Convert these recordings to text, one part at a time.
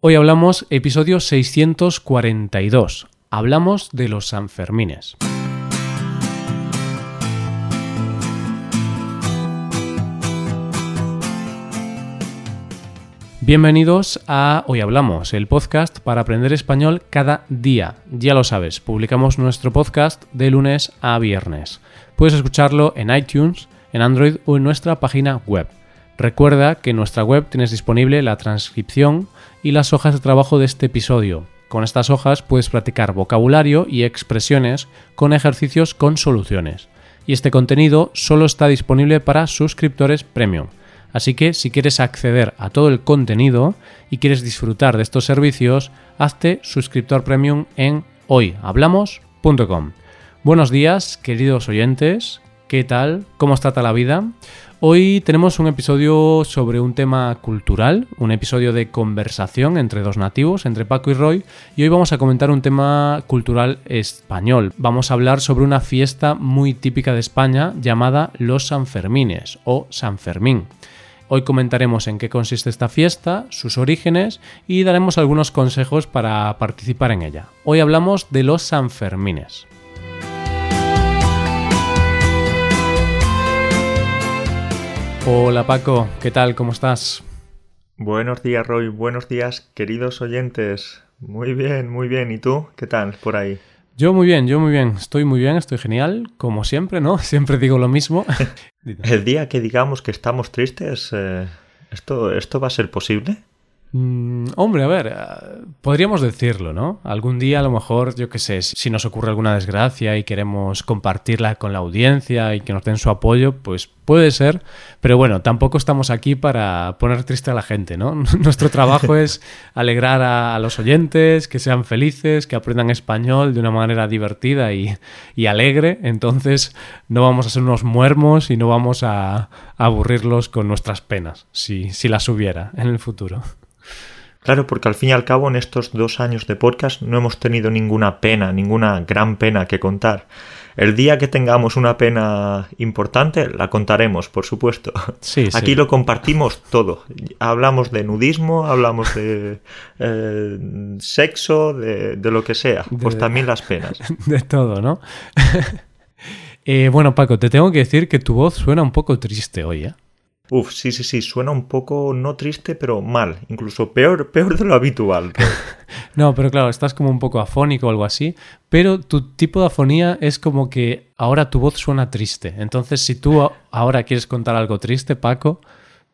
Hoy hablamos episodio 642. Hablamos de los Sanfermines. Bienvenidos a Hoy Hablamos, el podcast para aprender español cada día. Ya lo sabes, publicamos nuestro podcast de lunes a viernes. Puedes escucharlo en iTunes, en Android o en nuestra página web. Recuerda que en nuestra web tienes disponible la transcripción y las hojas de trabajo de este episodio. Con estas hojas puedes practicar vocabulario y expresiones con ejercicios con soluciones. Y este contenido solo está disponible para suscriptores premium. Así que si quieres acceder a todo el contenido y quieres disfrutar de estos servicios, hazte suscriptor premium en hoyhablamos.com. Buenos días, queridos oyentes. ¿Qué tal? ¿Cómo está la vida? Hoy tenemos un episodio sobre un tema cultural, un episodio de conversación entre dos nativos, entre Paco y Roy, y hoy vamos a comentar un tema cultural español. Vamos a hablar sobre una fiesta muy típica de España llamada los Sanfermines o San Fermín. Hoy comentaremos en qué consiste esta fiesta, sus orígenes y daremos algunos consejos para participar en ella. Hoy hablamos de los Sanfermines. Hola Paco, ¿qué tal? ¿Cómo estás? Buenos días Roy, buenos días queridos oyentes. Muy bien, muy bien. ¿Y tú? ¿Qué tal por ahí? Yo muy bien, yo muy bien. Estoy muy bien, estoy genial, como siempre, ¿no? Siempre digo lo mismo. El día que digamos que estamos tristes, eh, ¿esto, ¿esto va a ser posible? Mm, hombre, a ver, eh, podríamos decirlo, ¿no? Algún día a lo mejor, yo qué sé, si nos ocurre alguna desgracia y queremos compartirla con la audiencia y que nos den su apoyo, pues puede ser, pero bueno, tampoco estamos aquí para poner triste a la gente, ¿no? Nuestro trabajo es alegrar a, los oyentes, que sean felices, que aprendan español de una manera divertida y, alegre, entonces no vamos a ser unos muermos y no vamos a, aburrirlos con nuestras penas, si, si las hubiera en el futuro. Claro, porque al fin y al cabo en estos dos años de podcast no hemos tenido ninguna pena, ninguna gran pena que contar. El día que tengamos una pena importante, la contaremos, por supuesto. Sí, Aquí lo compartimos todo. Hablamos de nudismo, hablamos de eh, sexo, de, lo que sea. Pues también las penas. De todo, ¿no? Eh, bueno, Paco, te tengo que decir que tu voz suena un poco triste hoy, ¿eh? Uf, sí, sí, sí, suena un poco no triste, pero mal, incluso peor, peor de lo habitual. no, pero claro, estás como un poco afónico o algo así, pero tu tipo de afonía es como que ahora tu voz suena triste. Entonces, si tú ahora quieres contar algo triste, Paco,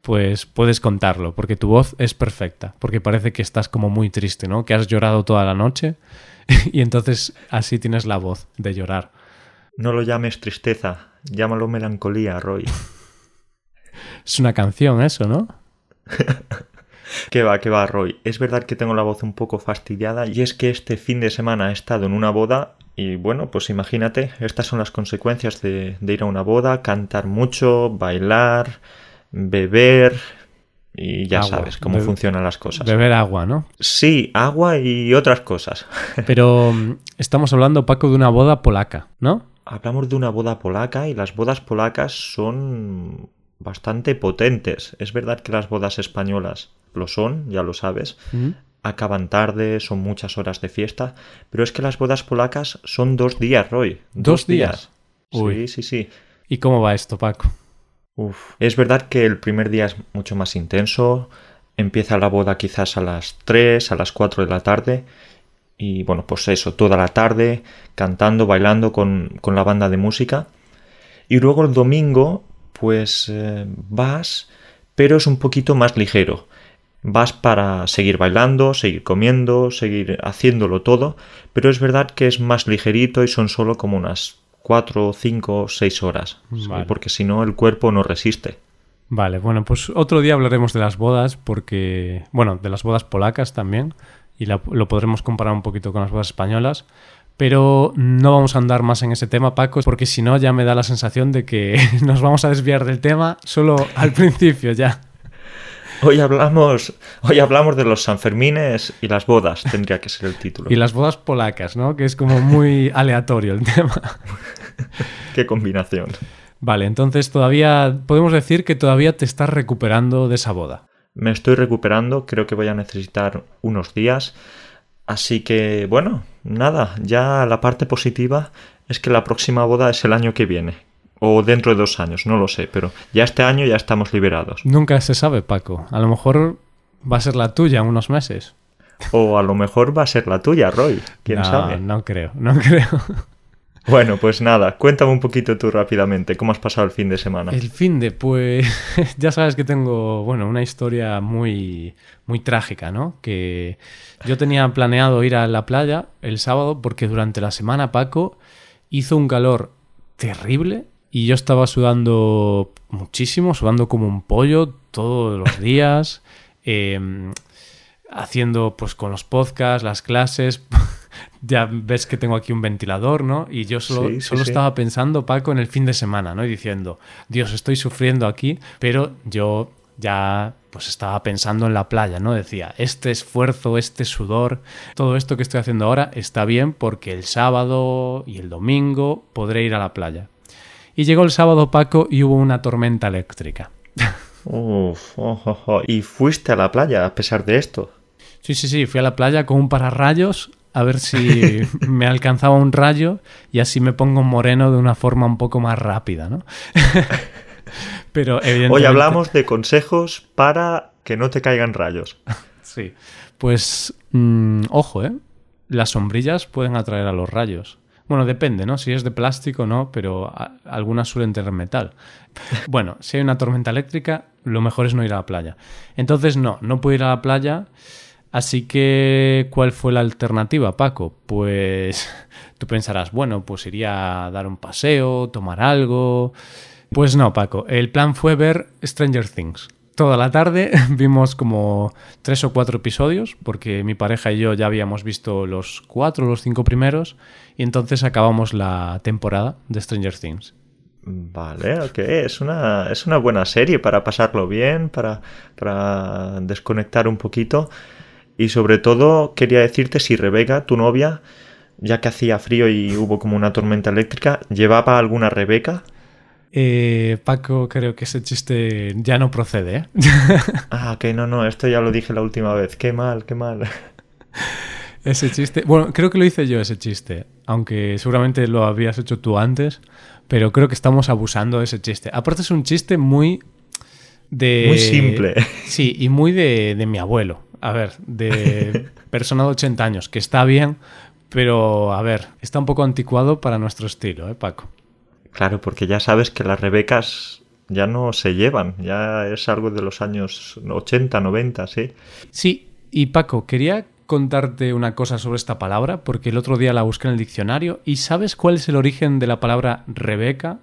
pues puedes contarlo, porque tu voz es perfecta, porque parece que estás como muy triste, ¿no? Que has llorado toda la noche y entonces así tienes la voz de llorar. No lo llames tristeza, llámalo melancolía, Roy. Es una canción eso, ¿no? que va, que va, Roy. Es verdad que tengo la voz un poco fastidiada y es que este fin de semana he estado en una boda y bueno, pues imagínate, estas son las consecuencias de, ir a una boda, cantar mucho, bailar, beber, y ya sabes cómo funcionan las cosas. Beber agua, ¿no? Sí, agua y otras cosas. Pero mm, estamos hablando, Paco, de una boda polaca, ¿no? Hablamos de una boda polaca y las bodas polacas son bastante potentes. Es verdad que las bodas españolas lo son, ya lo sabes. Acaban tarde, son muchas horas de fiesta, pero es que las bodas polacas son dos días, Roy. ¿Dos, días? Sí, sí, sí. ¿Y cómo va esto, Paco? Uf. Es verdad que el primer día es mucho más intenso. Empieza la boda quizás a las 3, a las 4 de la tarde. Y bueno, pues eso, toda la tarde, cantando, bailando con, con la banda de música. Y luego el domingo pues eh, vas, pero es un poquito más ligero. Vas para seguir bailando, seguir comiendo, seguir haciéndolo todo, pero es verdad que es más ligerito y son solo como unas 4, 5, 6 horas, porque si no el cuerpo no resiste. Vale, bueno, pues otro día hablaremos de las bodas, porque, bueno, de las bodas polacas también, y lo podremos comparar un poquito con las bodas españolas, pero no vamos a andar más en ese tema, Paco, porque si no ya me da la sensación de que nos vamos a desviar del tema solo al principio ya. Hoy hablamos, hoy hablamos de los Sanfermines y las bodas, tendría que ser el título. Y las bodas polacas, ¿no? Que es como muy aleatorio el tema. Qué combinación. Vale, entonces todavía podemos decir que todavía te estás recuperando de esa boda. Me estoy recuperando, creo que voy a necesitar unos días. Así que, bueno, nada, ya la parte positiva es que la próxima boda es el año que viene. O dentro de dos años, no lo sé, pero ya este año ya estamos liberados. Nunca se sabe, Paco. A lo mejor va a ser la tuya en unos meses. O a lo mejor va a ser la tuya, Roy. ¿Quién no, sabe? No creo, no creo. Bueno, pues nada, cuéntame un poquito tú rápidamente, ¿cómo has pasado el fin de semana? El fin de, pues ya sabes que tengo, bueno, una historia muy, muy trágica, ¿no? Que yo tenía planeado ir a la playa el sábado porque durante la semana, Paco, hizo un calor terrible y yo estaba sudando muchísimo, sudando como un pollo todos los días, eh, haciendo pues con los podcasts, las clases ya ves que tengo aquí un ventilador, ¿no? Y yo solo, Sí, sí, solo sí. estaba pensando, Paco, en el fin de semana, ¿no? Y diciendo, Dios, estoy sufriendo aquí, pero yo ya pues estaba pensando en la playa, ¿no? Decía, este esfuerzo, este sudor, todo esto que estoy haciendo ahora está bien porque el sábado y el domingo podré ir a la playa. Y llegó el sábado, Paco, y hubo una tormenta eléctrica. Uf, oh, oh, oh. ¿Y fuiste a la playa a pesar de esto? Sí, sí, sí, fui a la playa con un pararrayos a ver si me alcanzaba un rayo y así me pongo moreno de una forma un poco más rápida, ¿no? Pero evidentemente... Hoy hablamos de consejos para que no te caigan rayos. Sí. Pues, mm, ojo, ¿eh? Las sombrillas pueden atraer a los rayos. Bueno, depende, ¿no? Si es de plástico, no, pero algunas suelen tener metal. Bueno, si hay una tormenta eléctrica, lo mejor es no ir a la playa. Entonces, no, no puedo ir a la playa. Así que, ¿cuál fue la alternativa, Paco? Pues tú pensarás, bueno, pues iría a dar un paseo, tomar algo. Pues no, Paco. El plan fue ver Stranger Things. Toda la tarde vimos como tres o cuatro episodios, porque mi pareja y yo ya habíamos visto los cuatro o los cinco primeros, y entonces acabamos la temporada de Stranger Things. Vale, ok. Es una, es una buena serie para pasarlo bien, para, para desconectar un poquito. Y sobre todo quería decirte si Rebeca, tu novia, ya que hacía frío y hubo como una tormenta eléctrica, ¿llevaba alguna Rebeca? Eh, Paco, creo que ese chiste ya no procede, ¿eh? Ah, ok, no, no, esto ya lo dije la última vez. Qué mal, qué mal. ese chiste. Bueno, creo que lo hice yo ese chiste, aunque seguramente lo habías hecho tú antes, pero creo que estamos abusando de ese chiste. Aparte es un chiste muy de... Muy simple. Sí, y muy de, de mi abuelo. A ver, de persona de 80 años, que está bien, pero a ver, está un poco anticuado para nuestro estilo, ¿eh, Paco? Claro, porque ya sabes que las Rebecas ya no se llevan, ya es algo de los años 80, 90, sí. Sí, y Paco, quería contarte una cosa sobre esta palabra, porque el otro día la busqué en el diccionario, y ¿sabes cuál es el origen de la palabra Rebeca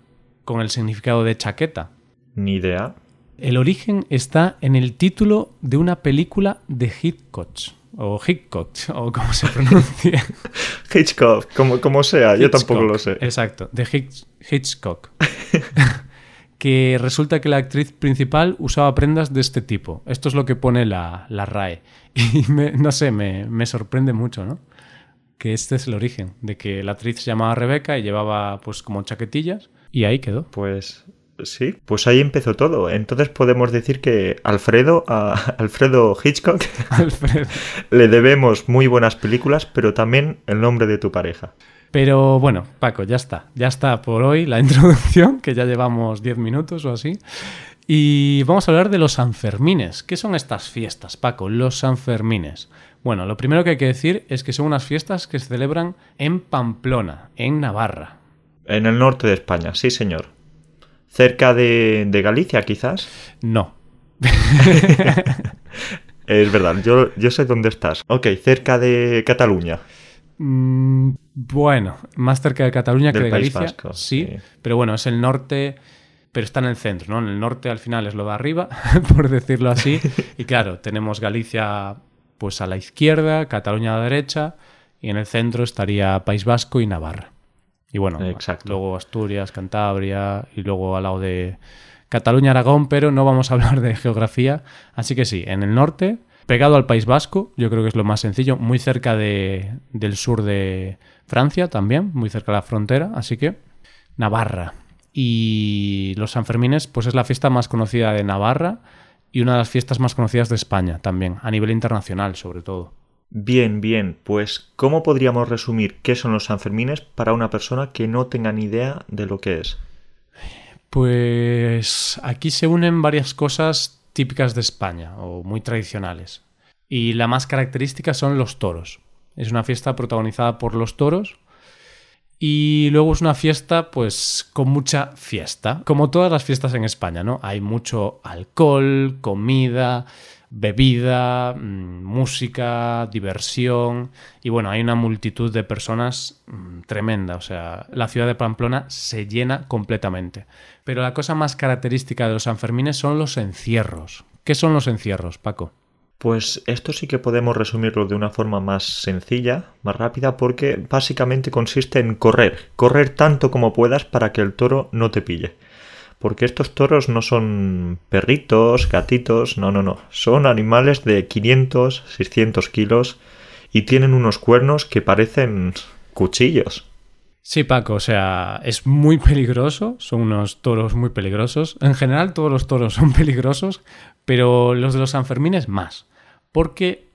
con el significado de chaqueta? Ni idea. El origen está en el título de una película de Hitchcock, o Hitchcock, o como se pronuncia. Hitchcock, como, como sea, yo tampoco lo sé. Exacto, de Hitch- Hitchcock. que resulta que la actriz principal usaba prendas de este tipo. Esto es lo que pone la, la RAE. Y me- no sé, me, me sorprende mucho, ¿no? Que este es el origen, de que la actriz se llamaba Rebeca y llevaba pues como chaquetillas y ahí quedó. Pues sí, pues ahí empezó todo. Entonces podemos decir que Alfredo, a Alfredo Hitchcock, Alfredo. le debemos muy buenas películas, pero también el nombre de tu pareja. Pero bueno, Paco, ya está. Ya está por hoy la introducción, que ya llevamos 10 minutos o así. Y vamos a hablar de los Sanfermines. ¿Qué son estas fiestas, Paco? Los Sanfermines. Bueno, lo primero que hay que decir es que son unas fiestas que se celebran en Pamplona, en Navarra. En el norte de España, sí señor. Cerca de, de Galicia, quizás. No. Es verdad, yo, yo sé dónde estás. Ok, cerca de Cataluña. Mm, bueno, más cerca de Cataluña Del que de País Galicia. Vasco, sí, sí. pero bueno, es el norte, pero está en el centro, ¿no? En el norte al final es lo de arriba, por decirlo así. Y claro, tenemos Galicia pues a la izquierda, Cataluña a la derecha, y en el centro estaría País Vasco y Navarra. Y bueno, Exacto. luego Asturias, Cantabria y luego al lado de Cataluña, Aragón, pero no vamos a hablar de geografía. Así que sí, en el norte, pegado al País Vasco, yo creo que es lo más sencillo, muy cerca de, del sur de Francia también, muy cerca de la frontera, así que Navarra. Y los Sanfermines, pues es la fiesta más conocida de Navarra y una de las fiestas más conocidas de España también, a nivel internacional sobre todo. Bien, bien, pues ¿cómo podríamos resumir qué son los Sanfermines para una persona que no tenga ni idea de lo que es? Pues aquí se unen varias cosas típicas de España o muy tradicionales. Y la más característica son los toros. Es una fiesta protagonizada por los toros y luego es una fiesta, pues, con mucha fiesta. Como todas las fiestas en España, ¿no? Hay mucho alcohol, comida, bebida, mm, música, diversión. Y bueno, hay una multitud de personas mm, tremenda. O sea, la ciudad de Pamplona se llena completamente. Pero la cosa más característica de los Sanfermines son los encierros. ¿Qué son los encierros, Paco? Pues esto sí que podemos resumirlo de una forma más sencilla, más rápida, porque básicamente consiste en correr, correr tanto como puedas para que el toro no te pille. Porque estos toros no son perritos, gatitos, no, no, no, son animales de 500, 600 kilos y tienen unos cuernos que parecen cuchillos. Sí, Paco, o sea, es muy peligroso, son unos toros muy peligrosos. En general todos los toros son peligrosos, pero los de los Sanfermines más porque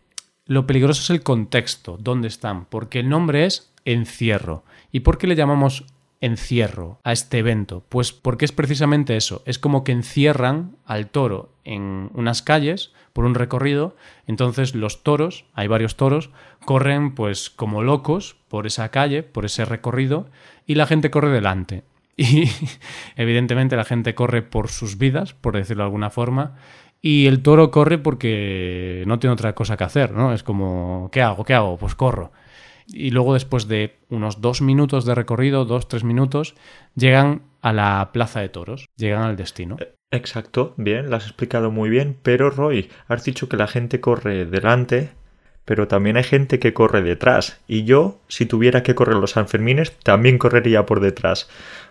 lo peligroso es el contexto, dónde están, porque el nombre es encierro. ¿Y por qué le llamamos encierro a este evento? Pues porque es precisamente eso, es como que encierran al toro en unas calles por un recorrido, entonces los toros, hay varios toros, corren pues como locos por esa calle, por ese recorrido, y la gente corre delante. Y evidentemente la gente corre por sus vidas, por decirlo de alguna forma, y el toro corre porque no tiene otra cosa que hacer, ¿no? Es como, ¿qué hago? ¿Qué hago? Pues corro. Y luego después de unos dos minutos de recorrido, dos, tres minutos, llegan a la plaza de toros, llegan al destino. Eh, exacto, bien, lo has explicado muy bien, pero Roy, has dicho que la gente corre delante, pero también hay gente que corre detrás, y yo, si tuviera que correr los Sanfermines, también correría por detrás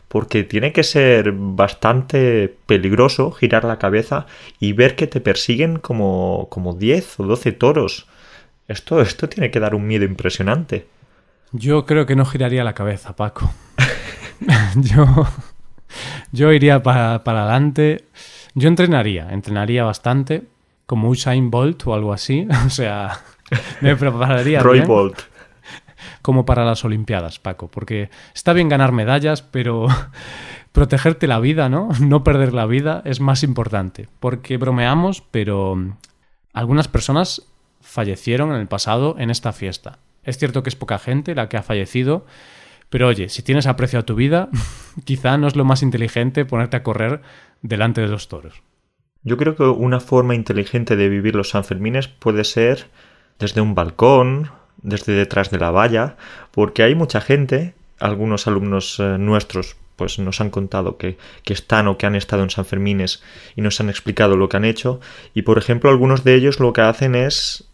porque tiene que ser bastante peligroso girar la cabeza y ver que te persiguen como, como 10 o 12 toros. Esto, esto tiene que dar un miedo impresionante. Yo creo que no giraría la cabeza, Paco. yo, yo iría para, para adelante. Yo entrenaría, entrenaría bastante, como Usain Bolt o algo así. O sea, me prepararía. Roy Bolt como para las Olimpiadas, Paco, porque está bien ganar medallas, pero protegerte la vida, ¿no? No perder la vida es más importante, porque bromeamos, pero algunas personas fallecieron en el pasado en esta fiesta. Es cierto que es poca gente la que ha fallecido, pero oye, si tienes aprecio a tu vida, quizá no es lo más inteligente ponerte a correr delante de los toros. Yo creo que una forma inteligente de vivir los Sanfermines puede ser desde un balcón, desde detrás de la valla, porque hay mucha gente, algunos alumnos eh, nuestros pues nos han contado que, que, están o que han estado en San Fermines y nos han explicado lo que han hecho y por ejemplo algunos de ellos lo que hacen es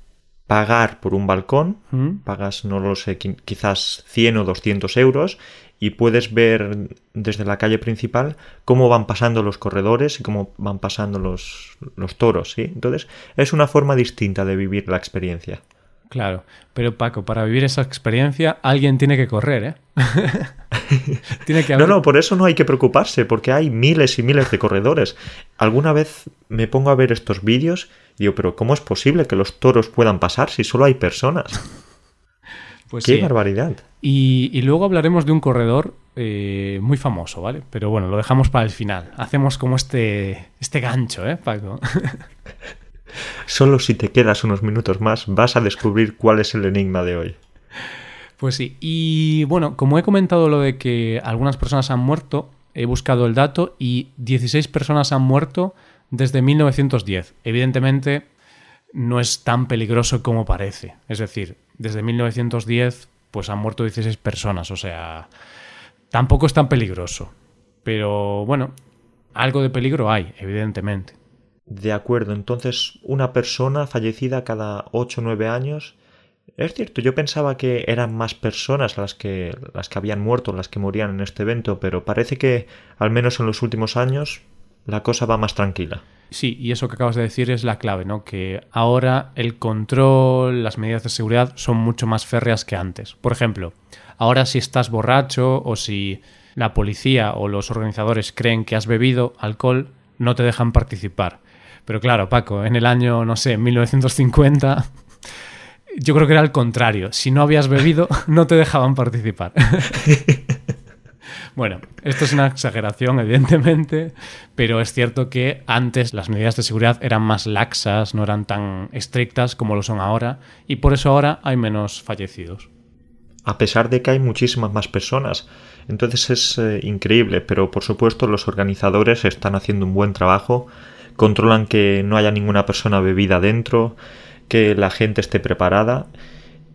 pagar por un balcón, ¿Mm? pagas no lo sé, quizás 100 o 200 euros y puedes ver desde la calle principal cómo van pasando los corredores y cómo van pasando los, los toros, ¿sí? Entonces es una forma distinta de vivir la experiencia. Claro, pero Paco, para vivir esa experiencia alguien tiene que correr, ¿eh? tiene que No, no, por eso no hay que preocuparse, porque hay miles y miles de corredores. Alguna vez me pongo a ver estos vídeos y digo, pero ¿cómo es posible que los toros puedan pasar si solo hay personas? Pues ¡Qué barbaridad! Y, luego hablaremos de un corredor eh, muy famoso, ¿vale? Pero bueno, lo dejamos para el final. Hacemos como este, este gancho, ¿eh, Paco? Solo si te quedas unos minutos más vas a descubrir cuál es el enigma de hoy. Pues sí, y bueno, como he comentado lo de que algunas personas han muerto, he buscado el dato y 16 personas han muerto desde 1910. Evidentemente no es tan peligroso como parece. Es decir, desde 1910 pues han muerto 16 personas, o sea, tampoco es tan peligroso. Pero bueno, algo de peligro hay, evidentemente. De acuerdo, entonces una persona fallecida cada 8 o 9 años. Es cierto, yo pensaba que eran más personas las que, las que habían muerto, las que morían en este evento, pero parece que, al menos en los últimos años, la cosa va más tranquila. Sí, y eso que acabas de decir es la clave, ¿no? Que ahora el control, las medidas de seguridad son mucho más férreas que antes. Por ejemplo, ahora si estás borracho o si la policía o los organizadores creen que has bebido alcohol, no te dejan participar. Pero claro, Paco, en el año, no sé, 1950, yo creo que era al contrario. Si no habías bebido, no te dejaban participar. Bueno, esto es una exageración, evidentemente, pero es cierto que antes las medidas de seguridad eran más laxas, no eran tan estrictas como lo son ahora, y por eso ahora hay menos fallecidos. A pesar de que hay muchísimas más personas. Entonces es eh, increíble, pero por supuesto los organizadores están haciendo un buen trabajo, controlan que no haya ninguna persona bebida dentro, que la gente esté preparada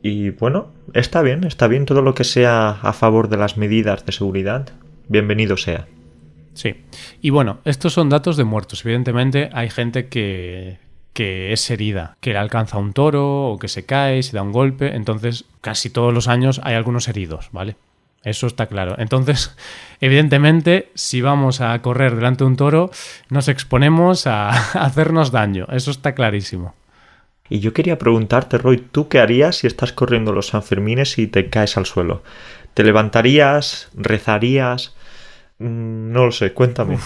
y bueno, está bien, está bien todo lo que sea a favor de las medidas de seguridad. Bienvenido sea. Sí. Y bueno, estos son datos de muertos. Evidentemente hay gente que, que es herida, que le alcanza un toro o que se cae, se da un golpe. Entonces, casi todos los años hay algunos heridos, ¿vale? Eso está claro. Entonces, evidentemente, si vamos a correr delante de un toro, nos exponemos a hacernos daño. Eso está clarísimo. Y yo quería preguntarte, Roy, ¿tú qué harías si estás corriendo los Sanfermines y te caes al suelo? ¿Te levantarías? ¿Rezarías? Mm, no lo sé, cuéntame.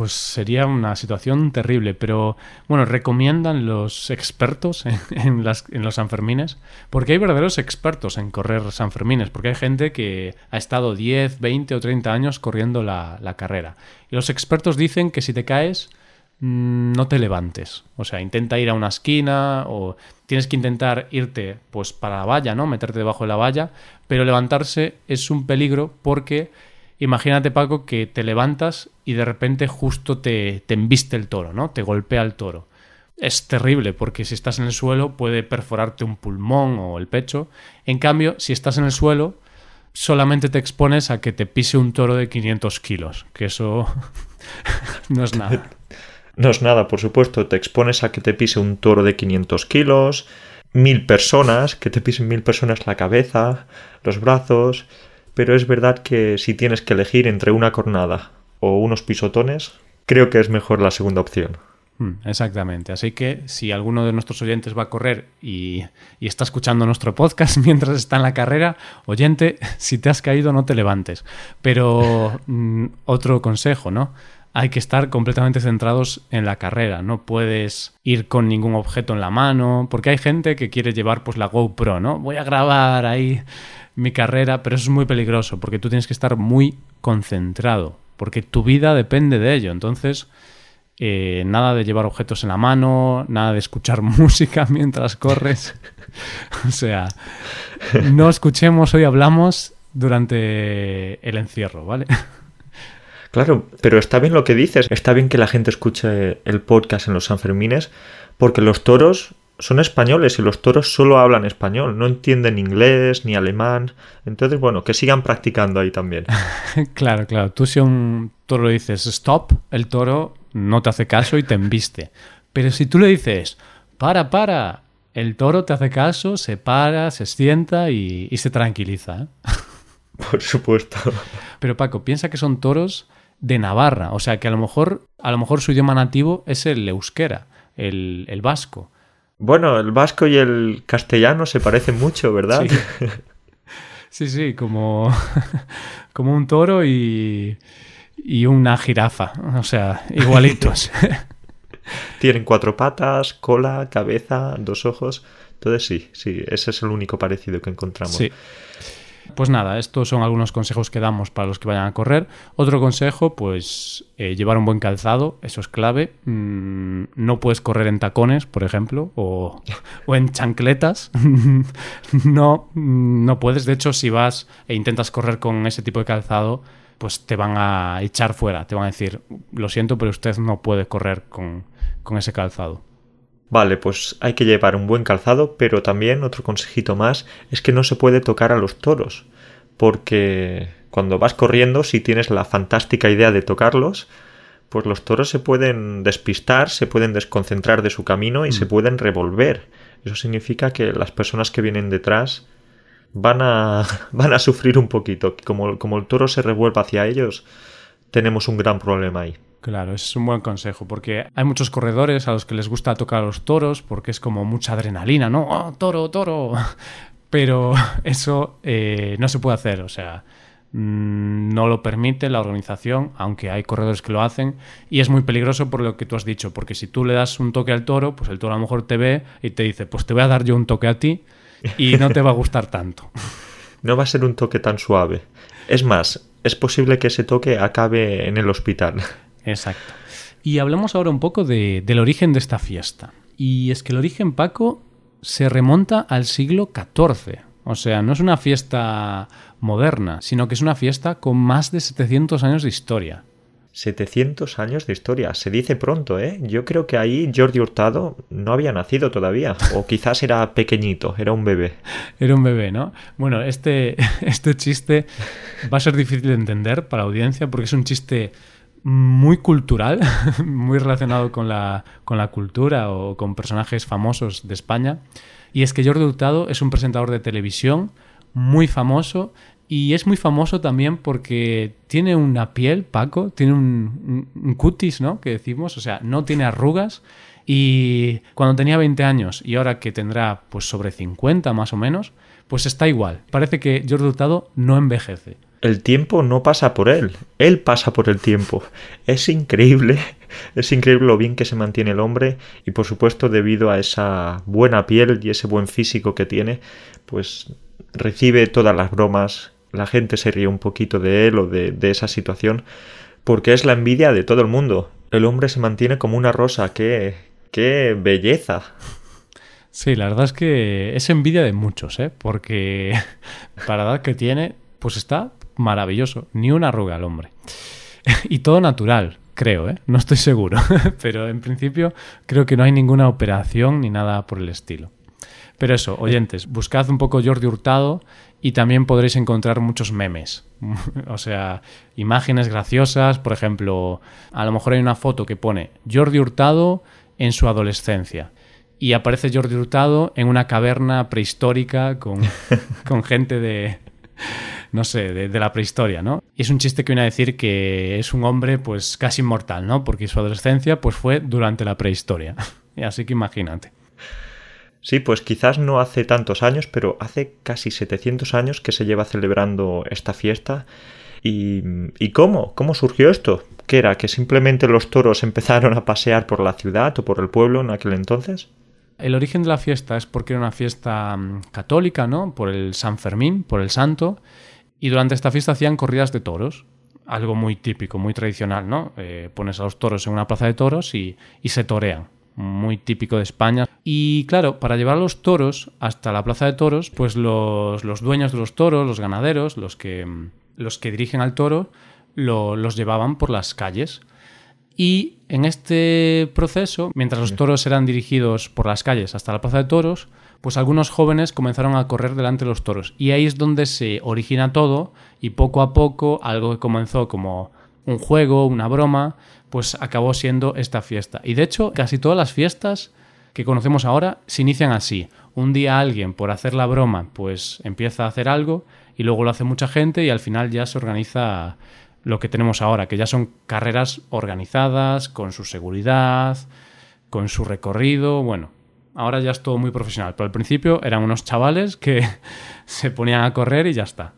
Pues sería una situación terrible, pero bueno, recomiendan los expertos en, los Sanfermines, porque hay verdaderos expertos en correr Sanfermines, porque hay gente que ha estado 10, 20 o 30 años corriendo la, la carrera. Y los expertos dicen que si te caes, Mm, no te levantes. O sea, intenta ir a una esquina o tienes que intentar irte pues para la valla, ¿no? Meterte debajo de la valla, pero levantarse es un peligro porque imagínate Paco que te levantas y de repente justo te, te embiste el toro, ¿no? Te golpea el toro. Es terrible porque si estás en el suelo puede perforarte un pulmón o el pecho. En cambio, si estás en el suelo, solamente te expones a que te pise un toro de 500 kilos, que eso no es nada. No es nada, por supuesto, te expones a que te pise un toro de 500 kilos, mil personas, que te pisen mil personas la cabeza, los brazos, pero es verdad que si tienes que elegir entre una cornada o unos pisotones, creo que es mejor la segunda opción. Hmm, exactamente. Así que si alguno de nuestros oyentes va a correr y, y, está escuchando nuestro podcast mientras está en la carrera, oyente, si te has caído no te levantes. Pero mm, otro consejo, ¿no? hay que estar completamente centrados en la carrera. No puedes ir con ningún objeto en la mano, porque hay gente que quiere llevar pues la GoPro, ¿no? Voy a grabar ahí mi carrera, pero eso es muy peligroso, porque tú tienes que estar muy concentrado, porque tu vida depende de ello. Entonces, eh, nada de llevar objetos en la mano, nada de escuchar música mientras corres. o sea, no escuchemos, hoy hablamos durante el encierro, ¿vale? Claro, pero está bien lo que dices, está bien que la gente escuche el podcast en los Sanfermines, porque los toros son españoles y los toros solo hablan español, no entienden inglés ni alemán. Entonces, bueno, que sigan practicando ahí también. claro, claro. Tú si a un toro le dices stop, el toro no te hace caso y te embiste. Pero si tú le dices para, para, el toro te hace caso, se para, se sienta y, y se tranquiliza. ¿eh? Por supuesto. Pero Paco, piensa que son toros de Navarra. O sea que a lo mejor, a lo mejor su idioma nativo es el euskera, el, el vasco. Bueno, el vasco y el castellano se parecen mucho, ¿verdad? Sí, sí, como, como un toro y, y una jirafa. O sea, igualitos. Tienen cuatro patas, cola, cabeza, dos ojos. Entonces sí, sí, ese es el único parecido que encontramos. Sí. Pues nada, estos son algunos consejos que damos para los que vayan a correr. Otro consejo, pues eh, llevar un buen calzado, eso es clave. Mm, no puedes correr en tacones, por ejemplo, o, en chancletas. no, no puedes. De hecho, si vas e intentas correr con ese tipo de calzado, pues te van a echar fuera. Te van a decir, lo siento, pero usted no puede correr con, con ese calzado. Vale, pues hay que llevar un buen calzado, pero también otro consejito más es que no se puede tocar a los toros, porque cuando vas corriendo, si tienes la fantástica idea de tocarlos, pues los toros se pueden despistar, se pueden desconcentrar de su camino y se mm. pueden revolver. Eso significa que las personas que vienen detrás van a, van a sufrir un poquito. Como, como el toro se revuelva hacia ellos, tenemos un gran problema ahí. Claro, es un buen consejo, porque hay muchos corredores a los que les gusta tocar a los toros, porque es como mucha adrenalina, ¿no? ¡Oh, toro, toro! Pero eso eh, no se puede hacer, o sea, Mm, no lo permite la organización, aunque hay corredores que lo hacen, y es muy peligroso por lo que tú has dicho, porque si tú le das un toque al toro, pues el toro a lo mejor te ve y te dice, pues te voy a dar yo un toque a ti y no te va a gustar tanto. No va a ser un toque tan suave. Es más, es posible que ese toque acabe en el hospital. Exacto. Y hablamos ahora un poco de, del origen de esta fiesta. Y es que el origen, Paco, se remonta al siglo XIV. O sea, no es una fiesta moderna, sino que es una fiesta con más de 700 años de historia. 700 años de historia. Se dice pronto, ¿eh? Yo creo que ahí Jordi Hurtado no había nacido todavía. O quizás era pequeñito, era un bebé. Era un bebé, ¿no? Bueno, este, este chiste va a ser difícil de entender para la audiencia porque es un chiste muy cultural, muy relacionado con la, con la cultura o con personajes famosos de España. Y es que Jordi Hurtado es un presentador de televisión muy famoso y es muy famoso también porque tiene una piel, Paco, tiene un, cutis, ¿no? Que decimos, o sea, no tiene arrugas. Y cuando tenía 20 años y ahora que tendrá pues sobre 50 más o menos, pues está igual. Parece que Jordi Hurtado no envejece. El tiempo no pasa por él, él pasa por el tiempo. Es increíble, es increíble lo bien que se mantiene el hombre y por supuesto debido a esa buena piel y ese buen físico que tiene, pues recibe todas las bromas la gente se ríe un poquito de él o de, esa situación, porque es la envidia de todo el mundo. El hombre se mantiene como una rosa, qué, qué belleza. Sí, la verdad es que es envidia de muchos, ¿eh? porque para la edad que tiene, pues está maravilloso, ni una arruga al hombre. y todo natural, creo, ¿eh? no estoy seguro, pero en principio creo que no hay ninguna operación ni nada por el estilo. Pero eso, oyentes, buscad un poco Jordi Hurtado y también podréis encontrar muchos memes. o sea, imágenes graciosas, por ejemplo, a lo mejor hay una foto que pone Jordi Hurtado en su adolescencia y aparece Jordi Hurtado en una caverna prehistórica con, con gente de, no sé, de, de, la prehistoria, ¿no? Y es un chiste que viene a decir que es un hombre pues casi inmortal, ¿no? Porque su adolescencia pues fue durante la prehistoria. Así que imagínate. Sí, pues quizás no hace tantos años, pero hace casi 700 años que se lleva celebrando esta fiesta. ¿Y, ¿Y cómo? ¿Cómo surgió esto? ¿Qué era? ¿Que simplemente los toros empezaron a pasear por la ciudad o por el pueblo en aquel entonces? El origen de la fiesta es porque era una fiesta mm, católica, ¿no? Por el San Fermín, por el santo. Y durante esta fiesta hacían corridas de toros. Algo muy típico, muy tradicional, ¿no? Eh, pones a los toros en una plaza de toros y, y se torean muy típico de España. Y claro, para llevar los toros hasta la plaza de toros, pues los, dueños de los toros, los ganaderos, los que, los que dirigen al toro, los llevaban por las calles. Y en este proceso, mientras los toros eran dirigidos por las calles hasta la plaza de toros, pues algunos jóvenes comenzaron a correr delante de los toros. Y ahí es donde se origina todo y poco a poco algo que comenzó como un juego, una broma, pues acabó siendo esta fiesta. Y de hecho, casi todas las fiestas que conocemos ahora se inician así. Un día alguien, por hacer la broma, pues empieza a hacer algo y luego lo hace mucha gente y al final ya se organiza lo que tenemos ahora, que ya son carreras organizadas, con su seguridad, con su recorrido, bueno, ahora ya es todo muy profesional, pero al principio eran unos chavales que se ponían a correr y ya está.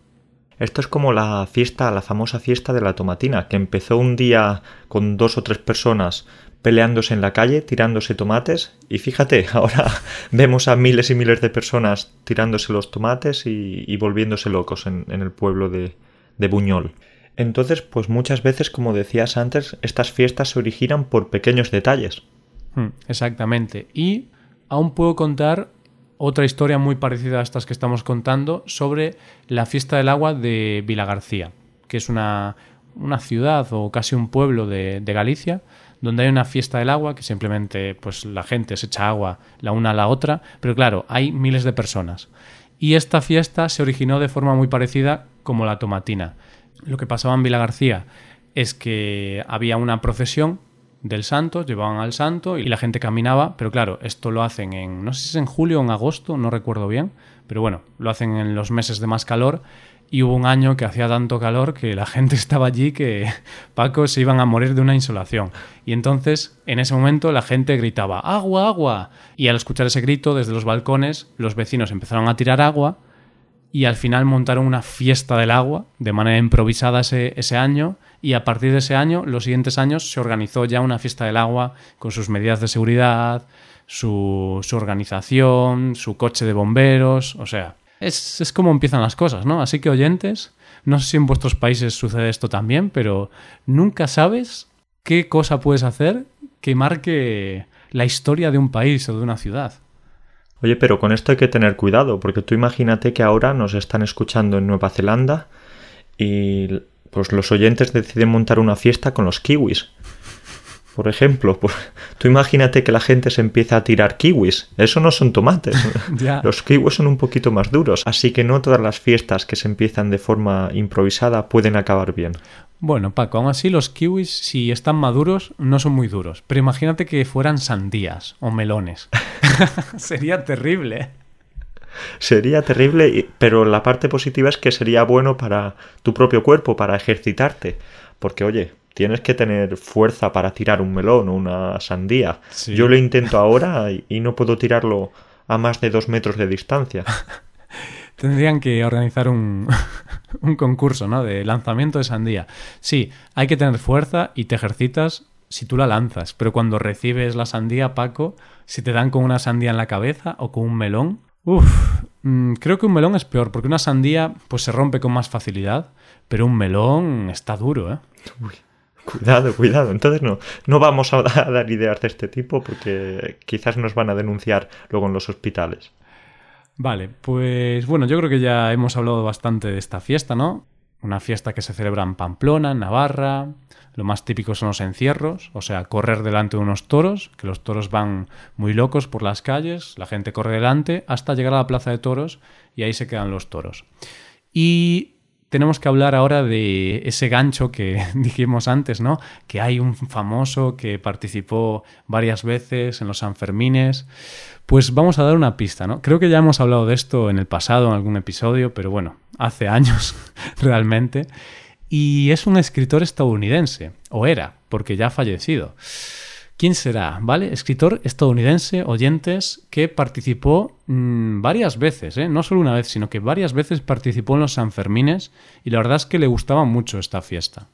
Esto es como la fiesta, la famosa fiesta de la tomatina, que empezó un día con dos o tres personas peleándose en la calle, tirándose tomates, y fíjate, ahora vemos a miles y miles de personas tirándose los tomates y, volviéndose locos en, el pueblo de, de Buñol. Entonces, pues muchas veces, como decías antes, estas fiestas se originan por pequeños detalles. Hmm, exactamente. Y aún puedo contar otra historia muy parecida a estas que estamos contando sobre la fiesta del agua de Vilagarcía, que es una, ciudad o casi un pueblo de, Galicia, donde hay una fiesta del agua que simplemente pues la gente se echa agua la una a la otra, pero claro, hay miles de personas. Y esta fiesta se originó de forma muy parecida como la tomatina. Lo que pasaba en Vilagarcía es que había una procesión del santo, llevaban al santo y la gente caminaba, pero claro, esto lo hacen en, no sé si es en julio o en agosto, no recuerdo bien, pero bueno, lo hacen en los meses de más calor y hubo un año que hacía tanto calor que la gente estaba allí que Paco se iban a morir de una insolación. Y entonces, en ese momento, la gente gritaba, agua, agua. Y al escuchar ese grito desde los balcones, los vecinos empezaron a tirar agua y al final montaron una fiesta del agua de manera improvisada ese, ese, año y a partir de ese año, los siguientes años, se organizó ya una fiesta del agua con sus medidas de seguridad, su, organización, su coche de bomberos, o sea, es, es como empiezan las cosas, ¿no? Así que oyentes, no sé si en vuestros países sucede esto también, pero nunca sabes qué cosa puedes hacer que marque la historia de un país o de una ciudad. Oye, pero con esto hay que tener cuidado, porque tú imagínate que ahora nos están escuchando en Nueva Zelanda y pues los oyentes deciden montar una fiesta con los kiwis. Por ejemplo, pues, tú imagínate que la gente se empieza a tirar kiwis. Eso no son tomates. Los kiwis son un poquito más duros. Así que no todas las fiestas que se empiezan de forma improvisada pueden acabar bien. Bueno, Paco, aún así los kiwis, si están maduros, no son muy duros. Pero imagínate que fueran sandías o melones. sería terrible. Sería terrible, pero la parte positiva es que sería bueno para tu propio cuerpo, para ejercitarte. Porque, oye, tienes que tener fuerza para tirar un melón o una sandía. Yo lo intento ahora y no puedo tirarlo a más de dos metros de distancia. Tendrían que organizar un, un concurso, ¿no? De lanzamiento de sandía. Sí, hay que tener fuerza y te ejercitas si tú la lanzas, pero cuando recibes la sandía, Paco, si te dan con una sandía en la cabeza o con un melón, uff, mm, creo que un melón es peor, porque una sandía pues se rompe con más facilidad, pero un melón está duro, ¿eh? Cuidado, cuidado. Entonces no, no vamos a dar ideas de este tipo porque quizás nos van a denunciar luego en los hospitales. Vale, pues bueno, yo creo que ya hemos hablado bastante de esta fiesta, ¿no? Una fiesta que se celebra en Pamplona, en Navarra. Lo más típico son los encierros, o sea, correr delante de unos toros, que los toros van muy locos por las calles, la gente corre delante hasta llegar a la plaza de toros y ahí se quedan los toros. Y tenemos que hablar ahora de ese gancho que dijimos antes, ¿no? Que hay un famoso que participó varias veces en los Sanfermines. Pues vamos a dar una pista, ¿no? Creo que ya hemos hablado de esto en el pasado, en algún episodio, pero bueno, hace años realmente. Y es un escritor estadounidense, o era, porque ya ha fallecido. ¿Quién será? ¿Vale? Escritor estadounidense, oyentes, que participó mmm, varias veces, ¿eh? no solo una vez, sino que varias veces participó en los Sanfermines y la verdad es que le gustaba mucho esta fiesta.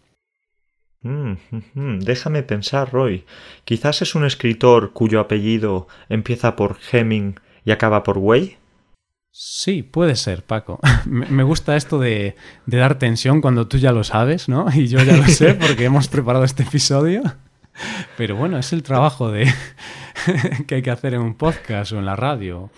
Mm, mm, déjame pensar, Roy. Quizás es un escritor cuyo apellido empieza por Hemming y acaba por Way. Sí, puede ser, Paco. Me gusta esto de, de dar tensión cuando tú ya lo sabes, ¿no? Y yo ya lo sé porque hemos preparado este episodio. Pero bueno, es el trabajo de que hay que hacer en un podcast o en la radio.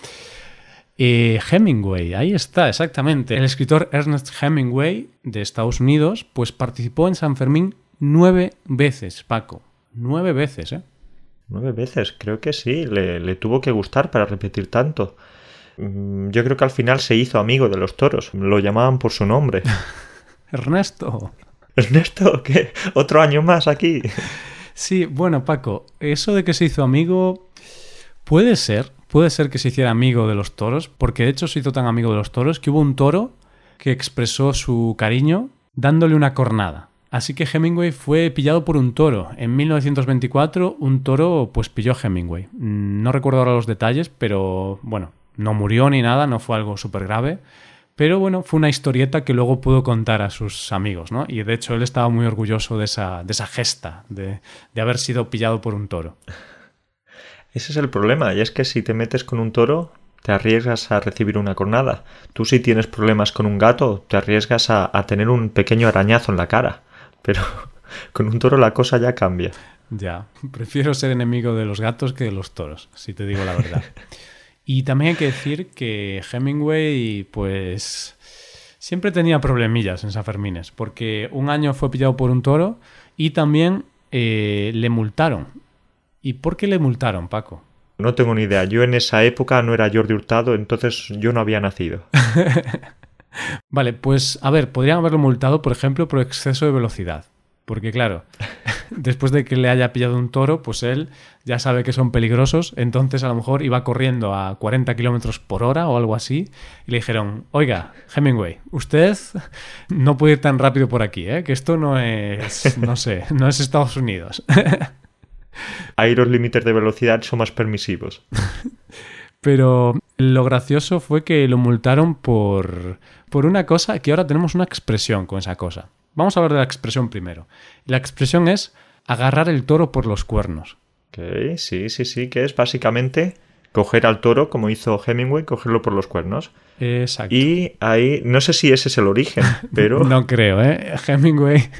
Eh, Hemingway, ahí está, exactamente. El escritor Ernest Hemingway de Estados Unidos, pues participó en San Fermín nueve veces, Paco. Nueve veces, ¿eh? Nueve veces, creo que sí. Le, le tuvo que gustar para repetir tanto. Mm, yo creo que al final se hizo amigo de los toros. Lo llamaban por su nombre. Ernesto. Ernesto, ¿qué? ¿Otro año más aquí? Sí, bueno, Paco, eso de que se hizo amigo puede ser, puede ser que se hiciera amigo de los toros, porque de hecho se hizo tan amigo de los toros que hubo un toro que expresó su cariño dándole una cornada. Así que Hemingway fue pillado por un toro. En 1924 un toro pues pilló a Hemingway. No recuerdo ahora los detalles, pero bueno, no murió ni nada, no fue algo súper grave. Pero bueno, fue una historieta que luego pudo contar a sus amigos, ¿no? Y de hecho él estaba muy orgulloso de esa, de esa gesta, de, de haber sido pillado por un toro. Ese es el problema, y es que si te metes con un toro, te arriesgas a recibir una cornada. Tú si tienes problemas con un gato, te arriesgas a, a, tener un pequeño arañazo en la cara. Pero con un toro la cosa ya cambia. Ya, prefiero ser enemigo de los gatos que de los toros, si te digo la verdad. Y también hay que decir que Hemingway, pues, siempre tenía problemillas en San Fermines, porque un año fue pillado por un toro y también eh, le multaron. ¿Y por qué le multaron, Paco? No tengo ni idea. Yo en esa época no era Jordi Hurtado, entonces yo no había nacido. vale, pues a ver, podrían haberlo multado, por ejemplo, por exceso de velocidad. Porque claro, después de que le haya pillado un toro, pues él ya sabe que son peligrosos, entonces a lo mejor iba corriendo a 40 kilómetros por hora o algo así, y le dijeron, oiga, Hemingway, usted no puede ir tan rápido por aquí, ¿eh? que esto no es, no sé, no es Estados Unidos. Ahí los límites de velocidad son más permisivos. Pero lo gracioso fue que lo multaron por, por una cosa que ahora tenemos una expresión con esa cosa. Vamos a hablar de la expresión primero. La expresión es agarrar el toro por los cuernos. Ok, sí, sí, sí, que es básicamente coger al toro, como hizo Hemingway, cogerlo por los cuernos. Exacto. Y ahí, no sé si ese es el origen, pero... no creo, ¿eh? Hemingway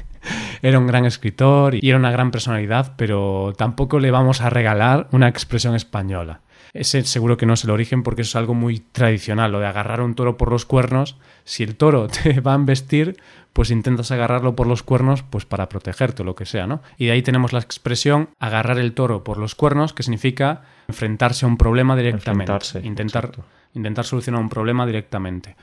era un gran escritor y era una gran personalidad, pero tampoco le vamos a regalar una expresión española. Ese seguro que no es el origen porque eso es algo muy tradicional, lo de agarrar a un toro por los cuernos. Si el toro te va a embestir, pues intentas agarrarlo por los cuernos pues para protegerte o lo que sea, ¿no? Y de ahí tenemos la expresión agarrar el toro por los cuernos, que significa enfrentarse a un problema directamente. intentar, intentar solucionar un problema directamente.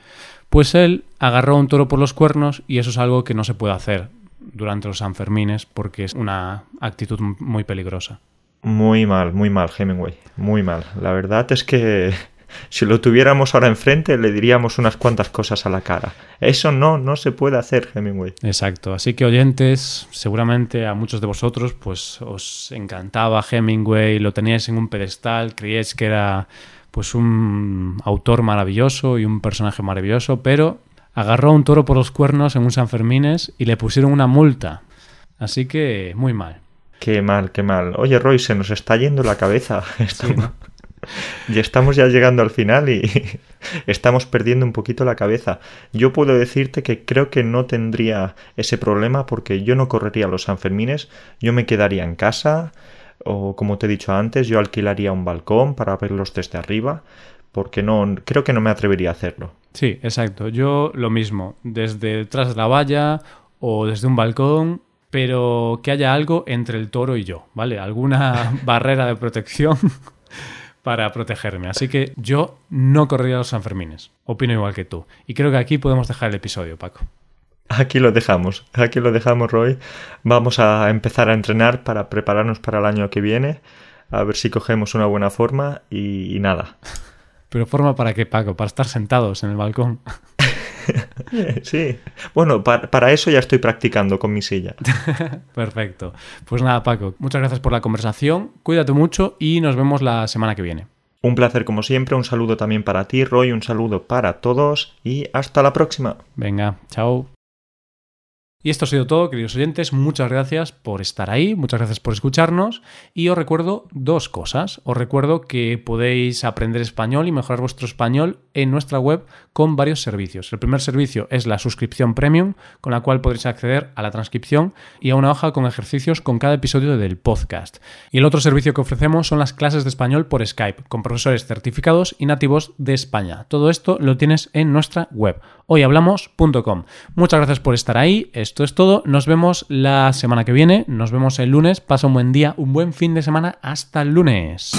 Pues él agarró a un toro por los cuernos y eso es algo que no se puede hacer durante los Sanfermines porque es una actitud muy peligrosa. Muy mal, muy mal, Hemingway. Muy mal. La verdad es que si lo tuviéramos ahora enfrente le diríamos unas cuantas cosas a la cara. Eso no, no se puede hacer, Hemingway. Exacto. Así que oyentes, seguramente a muchos de vosotros pues os encantaba Hemingway, lo teníais en un pedestal, creíais que era pues un autor maravilloso y un personaje maravilloso, pero agarró a un toro por los cuernos en un San Fermines y le pusieron una multa. Así que muy mal. Qué mal, qué mal. Oye, Roy, se nos está yendo la cabeza. y estamos ya llegando al final y estamos perdiendo un poquito la cabeza. Yo puedo decirte que creo que no tendría ese problema porque yo no correría los Sanfermines, yo me quedaría en casa o como te he dicho antes, yo alquilaría un balcón para verlos desde arriba porque no creo que no me atrevería a hacerlo. Sí, exacto. Yo lo mismo, desde detrás de la valla o desde un balcón pero que haya algo entre el toro y yo, ¿vale? Alguna barrera de protección para protegerme. Así que yo no correría los Sanfermines. Opino igual que tú. Y creo que aquí podemos dejar el episodio, Paco. Aquí lo dejamos, aquí lo dejamos, Roy. Vamos a empezar a entrenar para prepararnos para el año que viene, a ver si cogemos una buena forma y, y nada. ¿Pero forma para qué, Paco? Para estar sentados en el balcón. sí. Bueno, para, eso ya estoy practicando con mi silla. Perfecto. Pues nada, Paco, muchas gracias por la conversación. Cuídate mucho y nos vemos la semana que viene. Un placer como siempre, un saludo también para ti, Roy, un saludo para todos y hasta la próxima. Venga, chao. Y esto ha sido todo, queridos oyentes. Muchas gracias por estar ahí, muchas gracias por escucharnos. Y os recuerdo dos cosas. Os recuerdo que podéis aprender español y mejorar vuestro español en nuestra web con varios servicios. El primer servicio es la suscripción premium, con la cual podréis acceder a la transcripción y a una hoja con ejercicios con cada episodio del podcast. Y el otro servicio que ofrecemos son las clases de español por Skype, con profesores certificados y nativos de España. Todo esto lo tienes en nuestra web, hoyhablamos.com. Muchas gracias por estar ahí esto es todo. Nos vemos la semana que viene. Nos vemos el lunes. Pasa un buen día, un buen fin de semana. Hasta el lunes.